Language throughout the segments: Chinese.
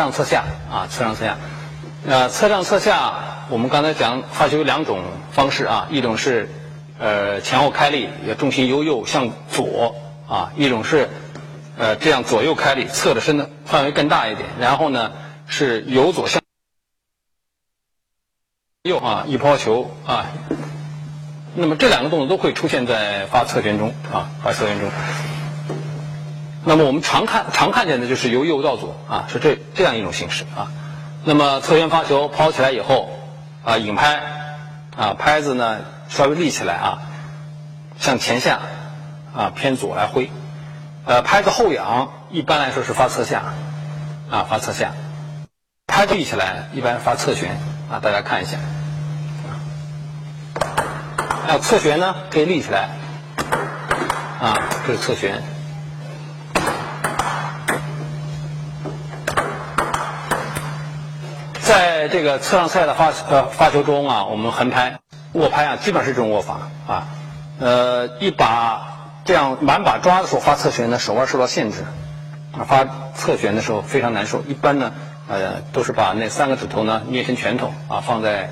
上侧下啊，侧上侧下。呃，侧上侧下，我们刚才讲发球有两种方式啊，一种是呃前后开力，也重心由右向左啊；一种是呃这样左右开力，侧的身的范围更大一点。然后呢是由左向右啊，一抛球啊。那么这两个动作都会出现在发侧旋中啊，发侧旋中。那么我们常看常看见的就是由右到左啊，是这这样一种形式啊。那么侧旋发球抛起来以后啊，引拍啊，拍子呢稍微立起来啊，向前下啊偏左来挥。呃，拍子后仰一般来说是发侧下啊，发侧下。拍立起来一般发侧旋啊，大家看一下。啊侧旋呢，可以立起来啊，这是侧旋。在这个侧上赛的发呃发球中啊，我们横拍、握拍啊，基本上是这种握法啊。呃，一把这样满把抓的时候发侧旋呢，手腕受到限制啊，发侧旋的时候非常难受。一般呢，呃，都是把那三个指头呢捏成拳头啊，放在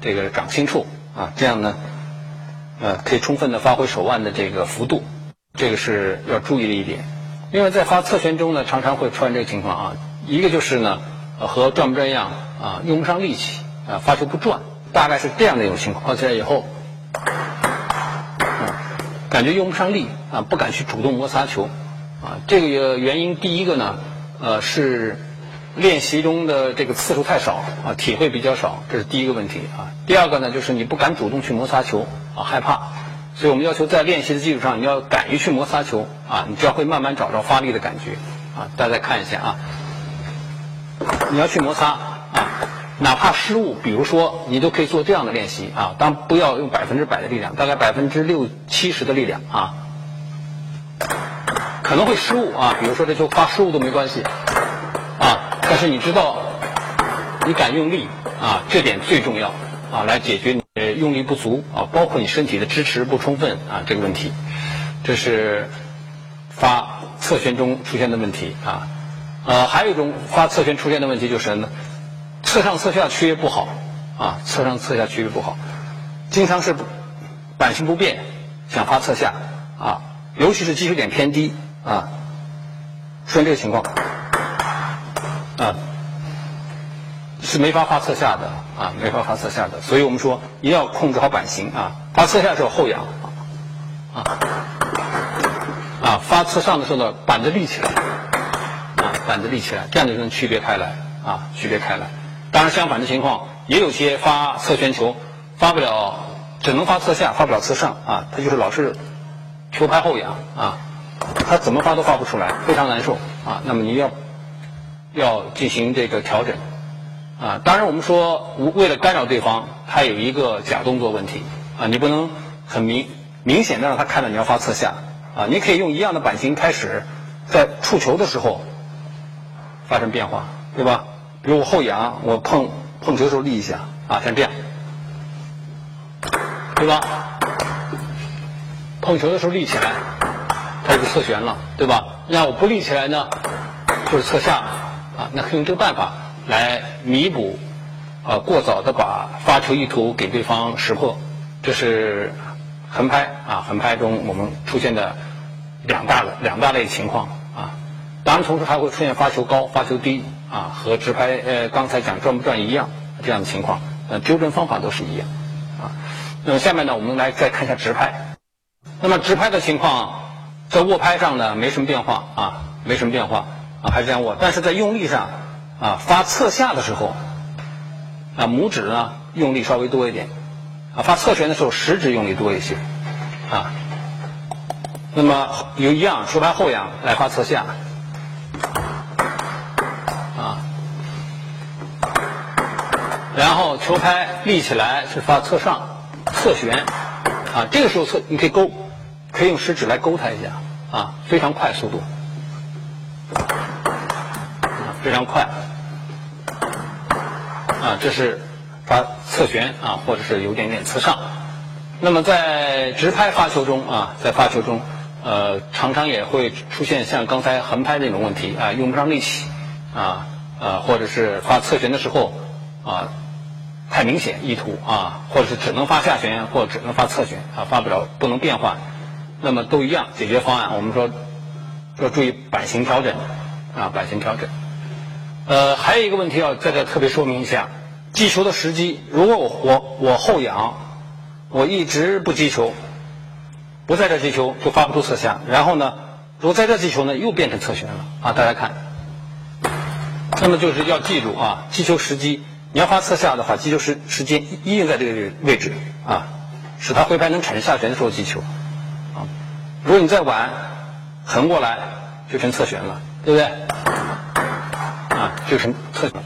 这个掌心处啊，这样呢，呃，可以充分的发挥手腕的这个幅度，这个是要注意的一点。另外，在发侧旋中呢，常常会出现这个情况啊，一个就是呢，和转不转样。啊，用不上力气，啊，发球不转，大概是这样的一种情况。抛起来以后，啊，感觉用不上力，啊，不敢去主动摩擦球，啊，这个原因第一个呢，呃，是练习中的这个次数太少，啊，体会比较少，这是第一个问题啊。第二个呢，就是你不敢主动去摩擦球，啊，害怕，所以我们要求在练习的基础上，你要敢于去摩擦球，啊，你就要会慢慢找着发力的感觉，啊，大家看一下啊，你要去摩擦。啊，哪怕失误，比如说你都可以做这样的练习啊，当不要用百分之百的力量，大概百分之六七十的力量啊，可能会失误啊，比如说这球发失误都没关系啊，但是你知道你敢用力啊，这点最重要啊，来解决你用力不足啊，包括你身体的支持不充分啊这个问题，这是发侧旋中出现的问题啊，呃，还有一种发侧旋出现的问题就是呢。侧上侧下区别不好，啊，侧上侧下区别不好，经常是板型不变，想发侧下，啊，尤其是击球点偏低，啊，出现这个情况，啊，是没法发侧下的，啊，没法发侧下的，所以我们说一定要控制好板型，啊，发侧下的时候后仰，啊，啊，发侧上的时候呢，板子立起来，板子立起来，这样就能区别开来，啊，区别开来。当然，相反的情况也有些发侧旋球发不了，只能发侧下，发不了侧上啊。他就是老是球拍后仰啊，他怎么发都发不出来，非常难受啊。那么你要要进行这个调整啊。当然，我们说无为了干扰对方，他有一个假动作问题啊，你不能很明明显的让他看到你要发侧下啊。你可以用一样的板型开始，在触球的时候发生变化，对吧？比如我后仰，我碰碰球的时候立一下啊，像这样，对吧？碰球的时候立起来，它就侧旋了，对吧？那我不立起来呢，就是侧下啊。那可以用这个办法来弥补啊过早的把发球意图给对方识破。这是横拍啊，横拍中我们出现的两大两大类情况。当然，同时还会出现发球高、发球低。啊，和直拍呃刚才讲转不转一样这样的情况，呃纠正方法都是一样，啊，那么下面呢我们来再看一下直拍，那么直拍的情况在握拍上呢没什么变化啊，没什么变化啊还是这样握，但是在用力上啊发侧下的时候啊拇指呢用力稍微多一点啊发侧旋的时候食指用力多一些啊，那么有一样出拍后仰来发侧下。然后球拍立起来是发侧上，侧旋，啊，这个时候侧你可以勾，可以用食指来勾它一下，啊，非常快速度，非常快，啊，这是发侧旋啊，或者是有点点侧上。那么在直拍发球中啊，在发球中，呃，常常也会出现像刚才横拍那种问题啊，用不上力气，啊。呃，或者是发侧旋的时候啊太明显意图啊，或者是只能发下旋或者只能发侧旋啊，发不了不能变换，那么都一样，解决方案我们说要注意版型调整啊，版型调整。呃，还有一个问题要在这特别说明一下，击球的时机，如果我我我后仰，我一直不击球，不在这击球就发不出侧下，然后呢，如果在这击球呢，又变成侧旋了啊，大家看。那么就是要记住啊，击球时机，你要发侧下的话，击球时时间一定在这个位置啊，使它挥拍能产生下旋的时候击球啊。如果你再晚横过来，就成侧旋了，对不对？啊，就成侧旋。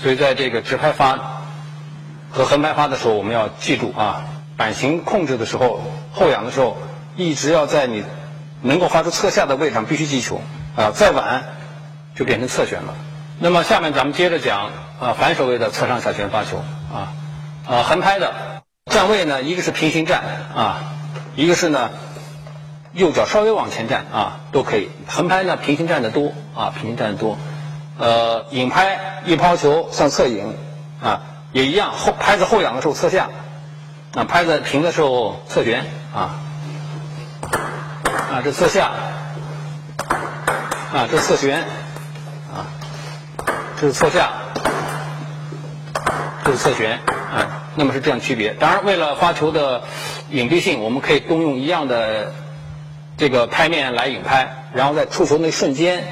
所以在这个直拍发和横拍发的时候，我们要记住啊，板型控制的时候，后仰的时候，一直要在你能够发出侧下的位置上必须击球啊，再晚就变成侧旋了。那么下面咱们接着讲啊，反手位的侧上下旋发球啊，啊横拍的站位呢，一个是平行站啊，一个是呢右脚稍微往前站啊，都可以。横拍呢平行站的多啊，平行站的多。呃，引拍一抛球向侧引啊，也一样，后拍子后仰的时候侧下，啊拍子平的时候侧旋啊，啊这侧下，啊这侧旋，这是侧下，这是侧旋啊，那么是这样区别。当然，为了发球的隐蔽性，我们可以动用一样的这个拍面来引拍，然后在触球那瞬间。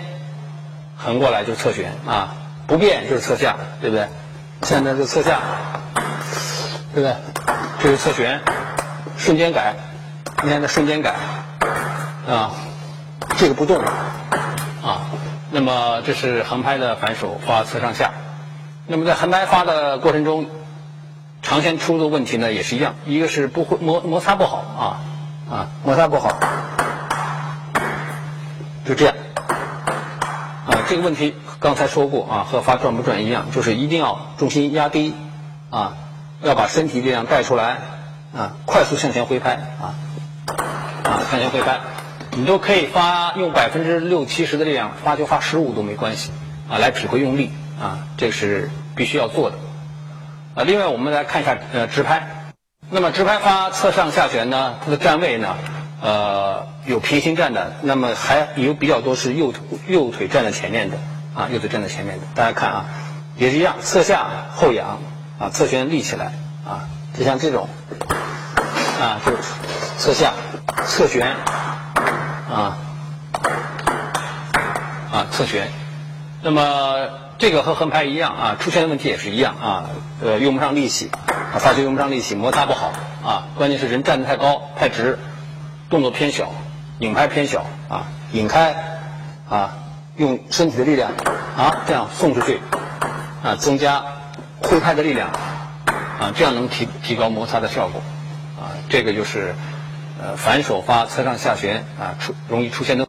横过来就是侧旋啊，不变就是侧下，对不对？现在是侧下，对不对？这是侧旋，瞬间改，你看它瞬间改啊，这个不动。那么这是横拍的反手发侧上下。那么在横拍发的过程中，常见出的问题呢也是一样，一个是不会摩摩擦不好啊啊，摩擦不好，就这样啊。这个问题刚才说过啊，和发转不转一样，就是一定要重心压低，啊，要把身体力量带出来，啊，快速向前挥拍，啊，啊，向前挥拍，你都可以发用百分之六七十的力量发球发失误都没关系，啊，来体会用力，啊，这是必须要做的，啊，另外我们来看一下呃直拍，那么直拍发侧上下旋呢，它的站位呢？呃，有平行站的，那么还有比较多是右右腿站在前面的啊，右腿站在前面的。大家看啊，也是一样，侧下后仰啊，侧旋立起来啊，就像这种啊，就侧下侧旋啊啊侧旋。那么这个和横拍一样啊，出现的问题也是一样啊，呃，用不上力气啊，发球用不上力气，摩擦不好啊，关键是人站得太高太直。动作偏小，引拍偏小啊，引开啊，用身体的力量啊，这样送出去啊，增加挥拍的力量啊，这样能提提高摩擦的效果啊，这个就是呃反手发侧上下旋啊出容易出现的。